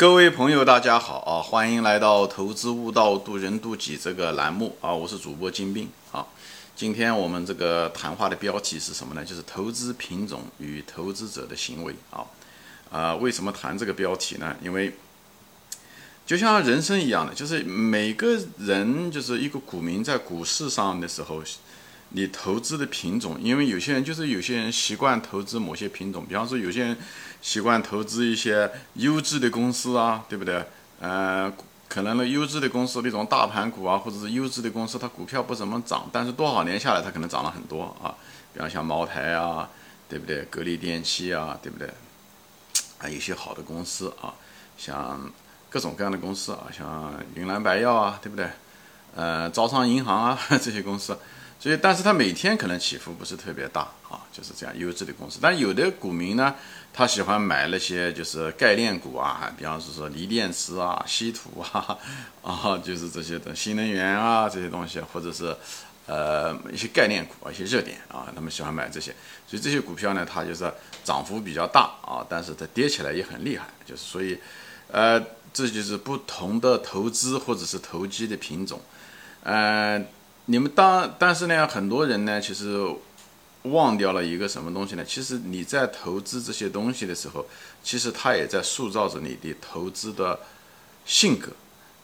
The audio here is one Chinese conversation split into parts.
各位朋友，大家好啊！欢迎来到《投资悟道，渡人渡己》这个栏目啊！我是主播金兵啊。今天我们这个谈话的标题是什么呢？就是投资品种与投资者的行为啊。啊，为什么谈这个标题呢？因为就像人生一样的，就是每个人就是一个股民在股市上的时候。你投资的品种，因为有些人就是有些人习惯投资某些品种，比方说有些人习惯投资一些优质的公司啊，对不对？呃，可能呢优质的公司那种大盘股啊，或者是优质的公司，它股票不怎么涨，但是多少年下来它可能涨了很多啊。比方像茅台啊，对不对？格力电器啊，对不对？啊，有些好的公司啊，像各种各样的公司啊，像云南白药啊，对不对？呃，招商银行啊 这些公司。所以，但是它每天可能起伏不是特别大啊，就是这样优质的公司。但有的股民呢，他喜欢买那些就是概念股啊，比方说说锂电池啊、稀土啊，啊，就是这些的新能源啊这些东西，或者是呃一些概念股啊、一些热点啊，他们喜欢买这些。所以这些股票呢，它就是涨幅比较大啊，但是它跌起来也很厉害。就是所以，呃，这就是不同的投资或者是投机的品种，呃。你们当，但是呢，很多人呢，其实忘掉了一个什么东西呢？其实你在投资这些东西的时候，其实它也在塑造着你的投资的性格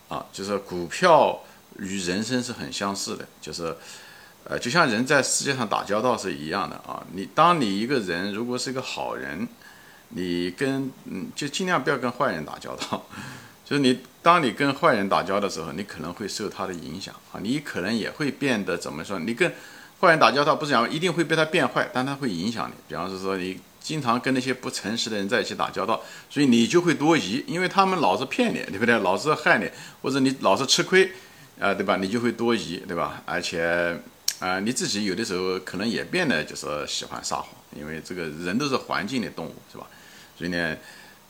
啊。就是股票与人生是很相似的，就是呃，就像人在世界上打交道是一样的啊。你当你一个人如果是一个好人，你跟嗯，就尽量不要跟坏人打交道。就是你，当你跟坏人打交道的时候，你可能会受他的影响啊，你可能也会变得怎么说？你跟坏人打交道，不是讲一定会被他变坏，但他会影响你。比方说，说你经常跟那些不诚实的人在一起打交道，所以你就会多疑，因为他们老是骗你，对不对？老是害你，或者你老是吃亏，啊，对吧？你就会多疑，对吧？而且，啊，你自己有的时候可能也变得就是喜欢撒谎，因为这个人都是环境的动物，是吧？所以呢。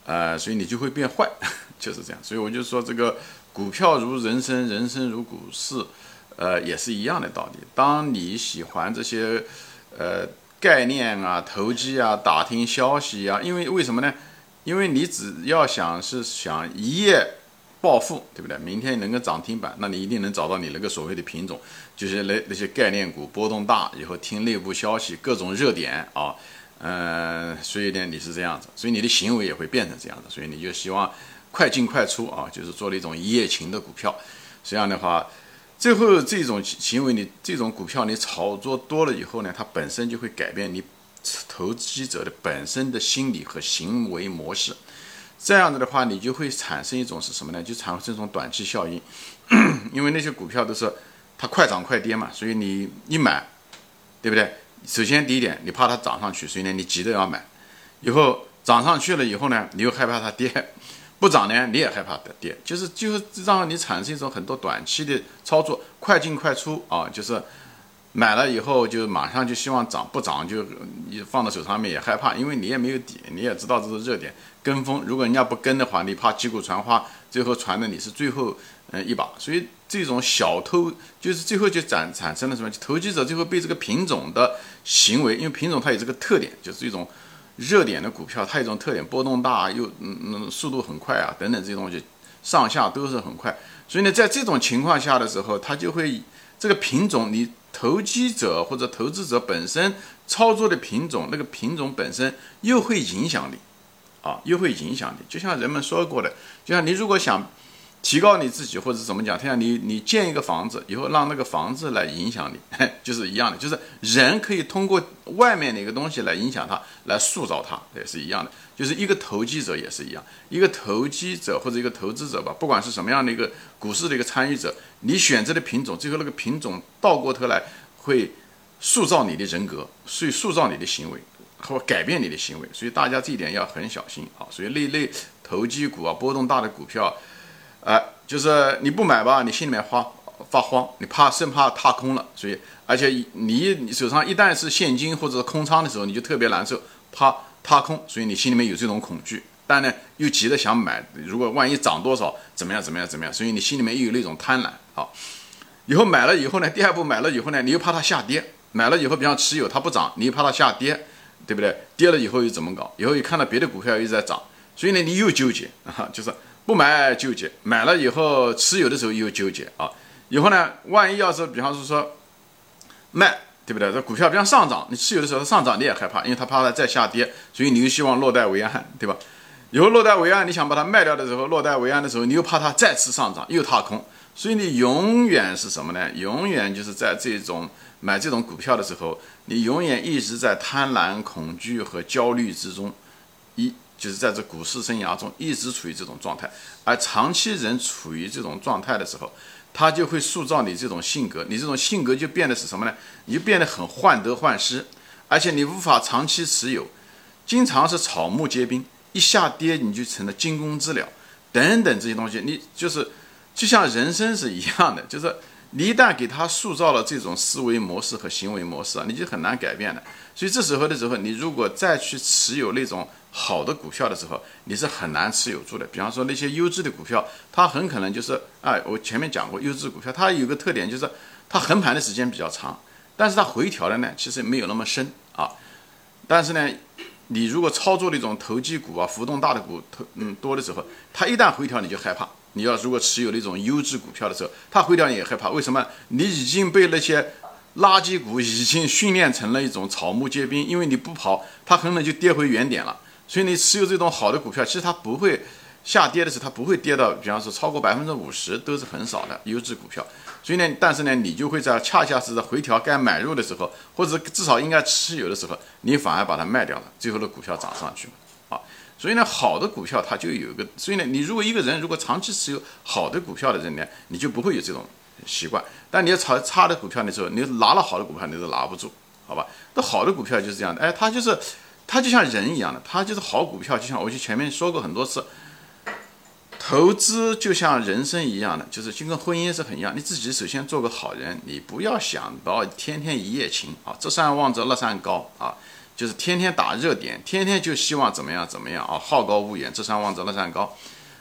呃，所以你就会变坏，就是这样。所以我就说，这个股票如人生，人生如股市，呃，也是一样的道理。当你喜欢这些呃概念啊、投机啊、打听消息啊，因为为什么呢？因为你只要想是想一夜暴富，对不对？明天能够涨停板，那你一定能找到你那个所谓的品种，就是那那些概念股，波动大，以后听内部消息，各种热点啊。嗯，所以呢，你是这样子，所以你的行为也会变成这样子，所以你就希望快进快出啊，就是做了一种一夜情的股票。这样的话，最后这种行为，你这种股票你炒作多了以后呢，它本身就会改变你投机者的本身的心理和行为模式。这样子的话，你就会产生一种是什么呢？就产生一种短期效应，因为那些股票都是它快涨快跌嘛，所以你一买，对不对？首先第一点，你怕它涨上去，所以呢，你急着要买。以后涨上去了以后呢，你又害怕它跌；不涨呢，你也害怕它跌。就是就是让你产生一种很多短期的操作，快进快出啊。就是买了以后就马上就希望涨，不涨就你放到手上面也害怕，因为你也没有底，你也知道这是热点，跟风。如果人家不跟的话，你怕击鼓传花，最后传的你是最后嗯一把。所以。这种小偷就是最后就产产生了什么？投机者最后被这个品种的行为，因为品种它有这个特点，就是一种热点的股票，它有一种特点，波动大又嗯嗯速度很快啊，等等这些东西上下都是很快。所以呢，在这种情况下的时候，它就会这个品种，你投机者或者投资者本身操作的品种，那个品种本身又会影响你啊，又会影响你。就像人们说过的，就像你如果想。提高你自己，或者怎么讲？他像你，你建一个房子以后，让那个房子来影响你，就是一样的。就是人可以通过外面的一个东西来影响他，来塑造他，也是一样的。就是一个投机者也是一样，一个投机者或者一个投资者吧，不管是什么样的一个股市的一个参与者，你选择的品种，最后那个品种倒过头来会塑造你的人格，所以塑造你的行为或改变你的行为。所以大家这一点要很小心啊。所以那类投机股啊，波动大的股票。哎，就是你不买吧，你心里面发发慌，你怕生怕踏空了，所以而且你你手上一旦是现金或者空仓的时候，你就特别难受，怕踏空，所以你心里面有这种恐惧，但呢又急着想买，如果万一涨多少怎么样怎么样怎么样，所以你心里面又有那种贪婪。好，以后买了以后呢，第二步买了以后呢，你又怕它下跌，买了以后比方持有它不涨，你又怕它下跌，对不对？跌了以后又怎么搞？以后又看到别的股票又在涨。所以呢，你又纠结啊，就是不买纠结，买了以后持有的时候又纠结啊。以后呢，万一要是比方是说卖，对不对？这股票比方上涨，你持有的时候它上涨你也害怕，因为它怕它再下跌，所以你又希望落袋为安，对吧？以后落袋为安，你想把它卖掉的时候，落袋为安的时候，你又怕它再次上涨又踏空，所以你永远是什么呢？永远就是在这种买这种股票的时候，你永远一直在贪婪、恐惧和焦虑之中，一就是在这股市生涯中一直处于这种状态，而长期人处于这种状态的时候。他就会塑造你这种性格，你这种性格就变得是什么呢？你就变得很患得患失，而且你无法长期持有，经常是草木皆兵，一下跌你就成了惊弓之鸟，等等这些东西，你就是就像人生是一样的，就是你一旦给他塑造了这种思维模式和行为模式啊，你就很难改变的。所以这时候的时候，你如果再去持有那种。好的股票的时候，你是很难持有住的。比方说那些优质的股票，它很可能就是啊，我前面讲过，优质股票它有个特点就是它横盘的时间比较长，但是它回调的呢其实没有那么深啊。但是呢，你如果操作那种投机股啊，浮动大的股投嗯多的时候，它一旦回调你就害怕。你要如果持有那种优质股票的时候，它回调你也害怕。为什么？你已经被那些垃圾股已经训练成了一种草木皆兵，因为你不跑，它很可能就跌回原点了。所以你持有这种好的股票，其实它不会下跌的时候，它不会跌到，比方说超过百分之五十都是很少的优质股票。所以呢，但是呢，你就会在恰恰是在回调该买入的时候，或者至少应该持有的时候，你反而把它卖掉了，最后的股票涨上去了。啊，所以呢，好的股票它就有一个，所以呢，你如果一个人如果长期持有好的股票的人呢，你就不会有这种习惯。但你要炒差的股票的时候，你拿了好的股票你都拿不住，好吧？那好的股票就是这样的，哎，它就是。它就像人一样的，它就是好股票，就像我就前面说过很多次，投资就像人生一样的，就是就跟婚姻是很一样。你自己首先做个好人，你不要想到天天一夜情啊，这山望着那山高啊，就是天天打热点，天天就希望怎么样怎么样啊，好高骛远，这山望着那山高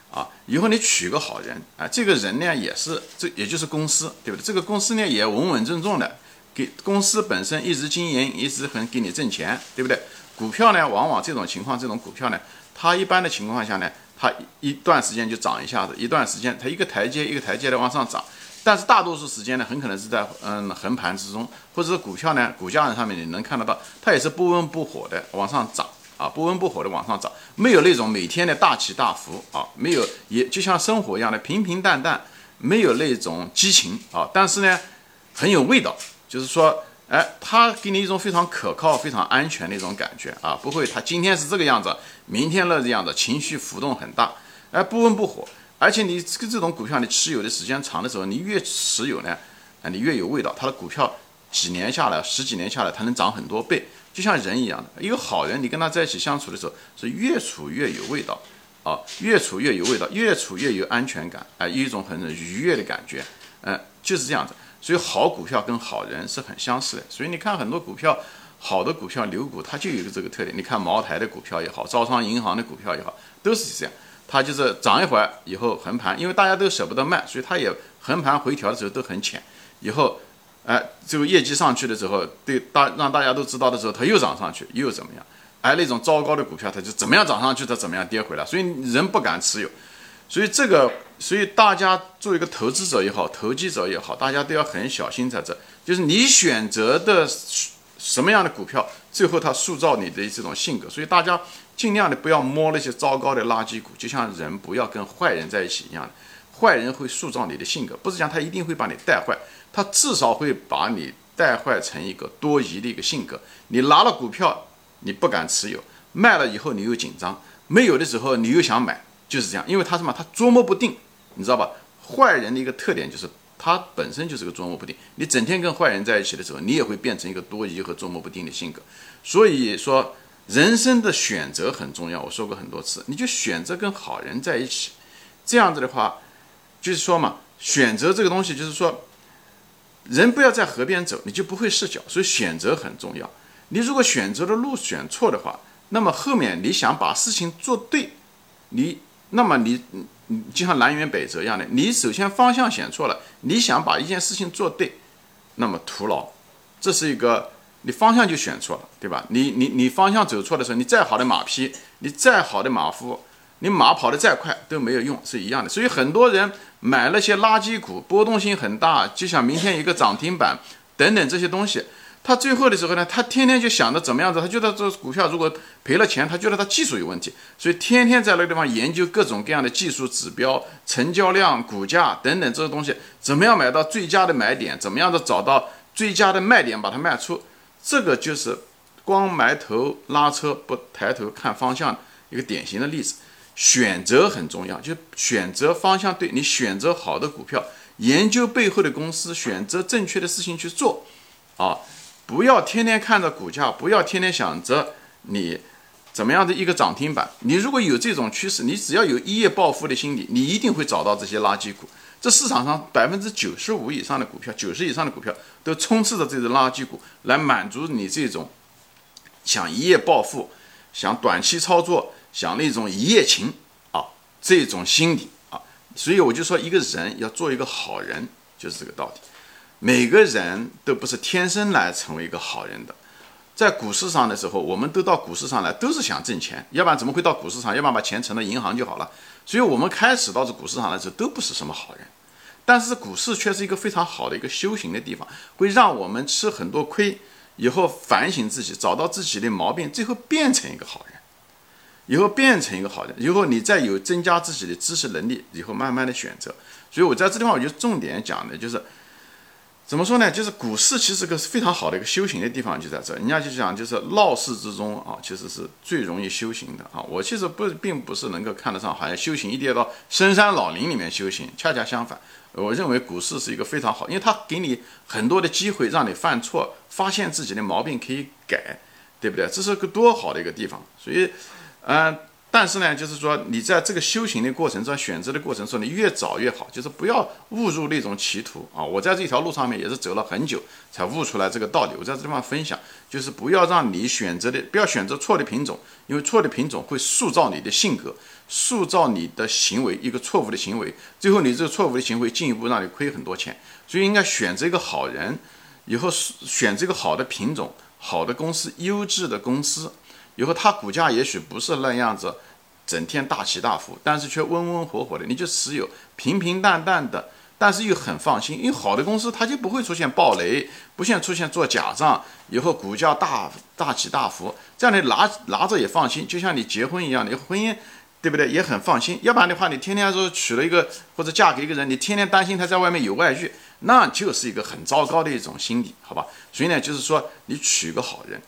啊。以后你娶个好人啊，这个人呢也是这也就是公司对不对？这个公司呢也稳稳重重的，给公司本身一直经营，一直很给你挣钱，对不对？股票呢，往往这种情况，这种股票呢，它一般的情况下呢，它一段时间就涨一下子，一段时间它一个台阶一个台阶的往上涨，但是大多数时间呢，很可能是在嗯横盘之中，或者是股票呢，股价上面你能看得到，它也是不温不火的往上涨啊，不温不火的往上涨，没有那种每天的大起大伏啊，没有也就像生活一样的平平淡淡，没有那种激情啊，但是呢，很有味道，就是说。哎，他给你一种非常可靠、非常安全的一种感觉啊，不会，他今天是这个样子，明天那个样子，情绪浮动很大，哎，不温不火，而且你这个这种股票，你持有的时间长的时候，你越持有呢，啊，你越有味道。它的股票几年下来，十几年下来，它能涨很多倍，就像人一样的。一个好人，你跟他在一起相处的时候，是越处越有味道，啊，越处越有味道，越处越有安全感，啊，一种很愉悦的感觉，嗯，就是这样子。所以好股票跟好人是很相似的，所以你看很多股票，好的股票牛股它就有个这个特点。你看茅台的股票也好，招商银行的股票也好，都是这样，它就是涨一会儿以后横盘，因为大家都舍不得卖，所以它也横盘回调的时候都很浅。以后，哎，这个业绩上去的时候，对大让大家都知道的时候，它又涨上去，又怎么样？而那种糟糕的股票，它就怎么样涨上去，它怎么样跌回来，所以人不敢持有。所以这个，所以大家作为一个投资者也好，投机者也好，大家都要很小心在这。就是你选择的什么样的股票，最后它塑造你的这种性格。所以大家尽量的不要摸那些糟糕的垃圾股，就像人不要跟坏人在一起一样的。坏人会塑造你的性格，不是讲他一定会把你带坏，他至少会把你带坏成一个多疑的一个性格。你拿了股票，你不敢持有；卖了以后，你又紧张；没有的时候，你又想买。就是这样，因为他什么？他捉摸不定，你知道吧？坏人的一个特点就是他本身就是个捉摸不定。你整天跟坏人在一起的时候，你也会变成一个多疑和捉摸不定的性格。所以说，人生的选择很重要。我说过很多次，你就选择跟好人在一起。这样子的话，就是说嘛，选择这个东西，就是说，人不要在河边走，你就不会失脚。所以选择很重要。你如果选择的路选错的话，那么后面你想把事情做对，你。那么你，你就像南辕北辙一样的，你首先方向选错了，你想把一件事情做对，那么徒劳，这是一个你方向就选错了，对吧？你你你方向走错的时候，你再好的马匹，你再好的马夫，你马跑得再快都没有用，是一样的。所以很多人买那些垃圾股，波动性很大，就想明天一个涨停板等等这些东西。他最后的时候呢，他天天就想着怎么样子，他觉得这股票如果赔了钱，他觉得他技术有问题，所以天天在那个地方研究各种各样的技术指标、成交量、股价等等这些东西，怎么样买到最佳的买点，怎么样的找到最佳的卖点把它卖出，这个就是光埋头拉车不抬头看方向一个典型的例子。选择很重要，就选择方向对，你选择好的股票，研究背后的公司，选择正确的事情去做，啊。不要天天看着股价，不要天天想着你怎么样的一个涨停板。你如果有这种趋势，你只要有一夜暴富的心理，你一定会找到这些垃圾股。这市场上百分之九十五以上的股票，九十以上的股票都充斥着这种垃圾股，来满足你这种想一夜暴富、想短期操作、想那种一夜情啊这种心理啊。所以我就说，一个人要做一个好人，就是这个道理。每个人都不是天生来成为一个好人的，在股市上的时候，我们都到股市上来，都是想挣钱，要不然怎么会到股市上？要不然把钱存到银行就好了。所以，我们开始到这股市上来的时候，都不是什么好人。但是，股市却是一个非常好的一个修行的地方，会让我们吃很多亏，以后反省自己，找到自己的毛病，最后变成一个好人。以后变成一个好人，以后你再有增加自己的知识能力，以后慢慢的选择。所以我在这地方，我就重点讲的就是。怎么说呢？就是股市其实个是非常好的一个修行的地方，就在这。人家就讲，就是闹市之中啊，其实是最容易修行的啊。我其实不并不是能够看得上，好像修行一定要到深山老林里面修行。恰恰相反，我认为股市是一个非常好，因为它给你很多的机会，让你犯错，发现自己的毛病可以改，对不对？这是个多好的一个地方。所以，嗯。但是呢，就是说你在这个修行的过程中、选择的过程中，你越早越好，就是不要误入那种歧途啊！我在这条路上面也是走了很久才悟出来这个道理。我在这地方分享，就是不要让你选择的，不要选择错的品种，因为错的品种会塑造你的性格，塑造你的行为，一个错误的行为，最后你这个错误的行为进一步让你亏很多钱。所以应该选择一个好人，以后选这个好的品种、好的公司、优质的公司。以后它股价也许不是那样子，整天大起大伏，但是却温温火火的，你就持有平平淡淡的，但是又很放心，因为好的公司它就不会出现暴雷，不像出现做假账，以后股价大大起大伏，这样你拿拿着也放心，就像你结婚一样，你婚姻对不对也很放心，要不然的话你天天说娶了一个或者嫁给一个人，你天天担心他在外面有外遇，那就是一个很糟糕的一种心理，好吧？所以呢，就是说你娶个好人。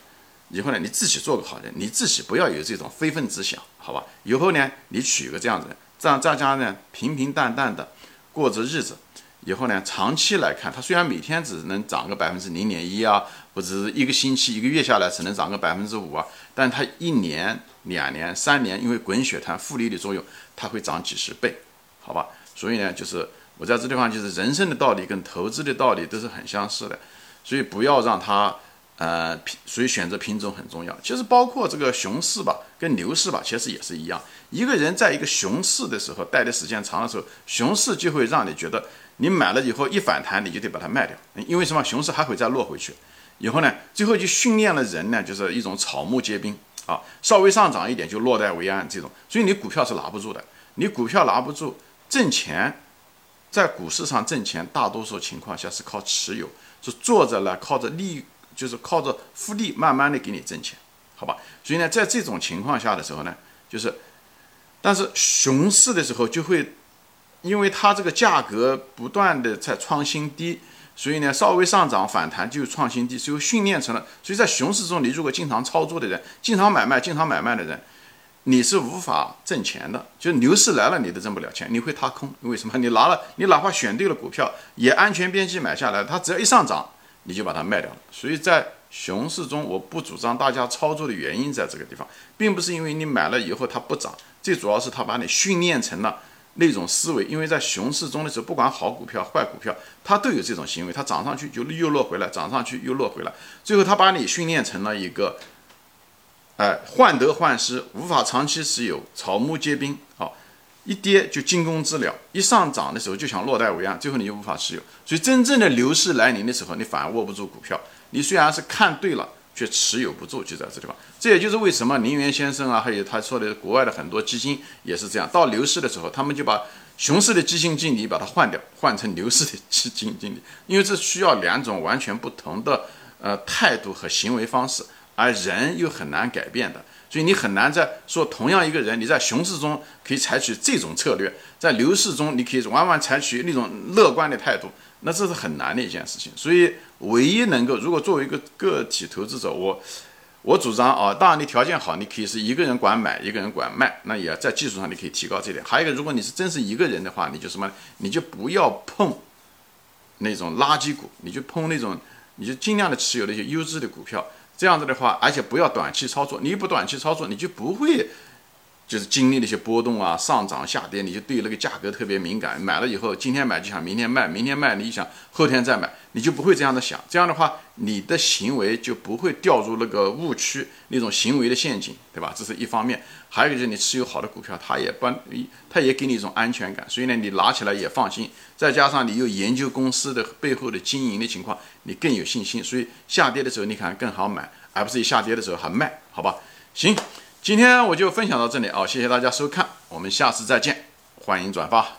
以后呢，你自己做个好人，你自己不要有这种非分之想，好吧？以后呢，你娶个这样子，这样大家呢平平淡淡的过着日子。以后呢，长期来看，它虽然每天只能涨个百分之零点一啊，或者是一个星期、一个月下来只能涨个百分之五啊，但它一年、两年、三年，因为滚雪团复利的作用，它会涨几十倍，好吧？所以呢，就是我在这地方就是人生的道理跟投资的道理都是很相似的，所以不要让它。呃，品所以选择品种很重要。其实包括这个熊市吧，跟牛市吧，其实也是一样。一个人在一个熊市的时候待的时间长的时候，熊市就会让你觉得你买了以后一反弹，你就得把它卖掉，因为什么？熊市还会再落回去。以后呢，最后就训练了人呢，就是一种草木皆兵啊，稍微上涨一点就落袋为安这种。所以你股票是拿不住的，你股票拿不住，挣钱在股市上挣钱，大多数情况下是靠持有，是坐着呢靠着利。就是靠着复利慢慢的给你挣钱，好吧？所以呢，在这种情况下的时候呢，就是，但是熊市的时候就会，因为它这个价格不断的在创新低，所以呢，稍微上涨反弹就创新低，所以训练成了。所以在熊市中，你如果经常操作的人，经常买卖、经常买卖的人，你是无法挣钱的。就牛市来了，你都挣不了钱，你会踏空。为什么？你拿了，你哪怕选对了股票，也安全边际买下来，它只要一上涨。你就把它卖掉了，所以在熊市中，我不主张大家操作的原因在这个地方，并不是因为你买了以后它不涨，最主要是它把你训练成了那种思维。因为在熊市中的时候，不管好股票坏股票，它都有这种行为，它涨上去就又落回来，涨上去又落回来，最后它把你训练成了一个，哎，患得患失，无法长期持有，草木皆兵，好。一跌就惊弓之鸟，一上涨的时候就想落袋为安，最后你就无法持有。所以真正的牛市来临的时候，你反而握不住股票。你虽然是看对了，却持有不住，就在这地方。这也就是为什么林园先生啊，还有他说的国外的很多基金也是这样，到牛市的时候，他们就把熊市的基金经理把它换掉，换成牛市的基金经理，因为这需要两种完全不同的呃态度和行为方式，而人又很难改变的。所以你很难在说同样一个人，你在熊市中可以采取这种策略，在牛市中你可以往往采取那种乐观的态度，那这是很难的一件事情。所以唯一能够，如果作为一个个体投资者，我我主张啊，当然你条件好，你可以是一个人管买，一个人管卖，那也要在技术上你可以提高这点。还有一个，如果你是真是一个人的话，你就什么，你就不要碰那种垃圾股，你就碰那种，你就尽量的持有那些优质的股票。这样子的话，而且不要短期操作。你不短期操作，你就不会就是经历那些波动啊、上涨下跌，你就对那个价格特别敏感。买了以后，今天买就想明天卖，明天卖你想后天再买，你就不会这样的想。这样的话，你的行为就不会掉入那个误区那种行为的陷阱，对吧？这是一方面。还有一个就是你持有好的股票，它也帮，它也给你一种安全感，所以呢，你拿起来也放心。再加上你又研究公司的背后的经营的情况，你更有信心。所以下跌的时候你看更好买，而不是一下跌的时候还卖，好吧？行，今天我就分享到这里啊，谢谢大家收看，我们下次再见，欢迎转发。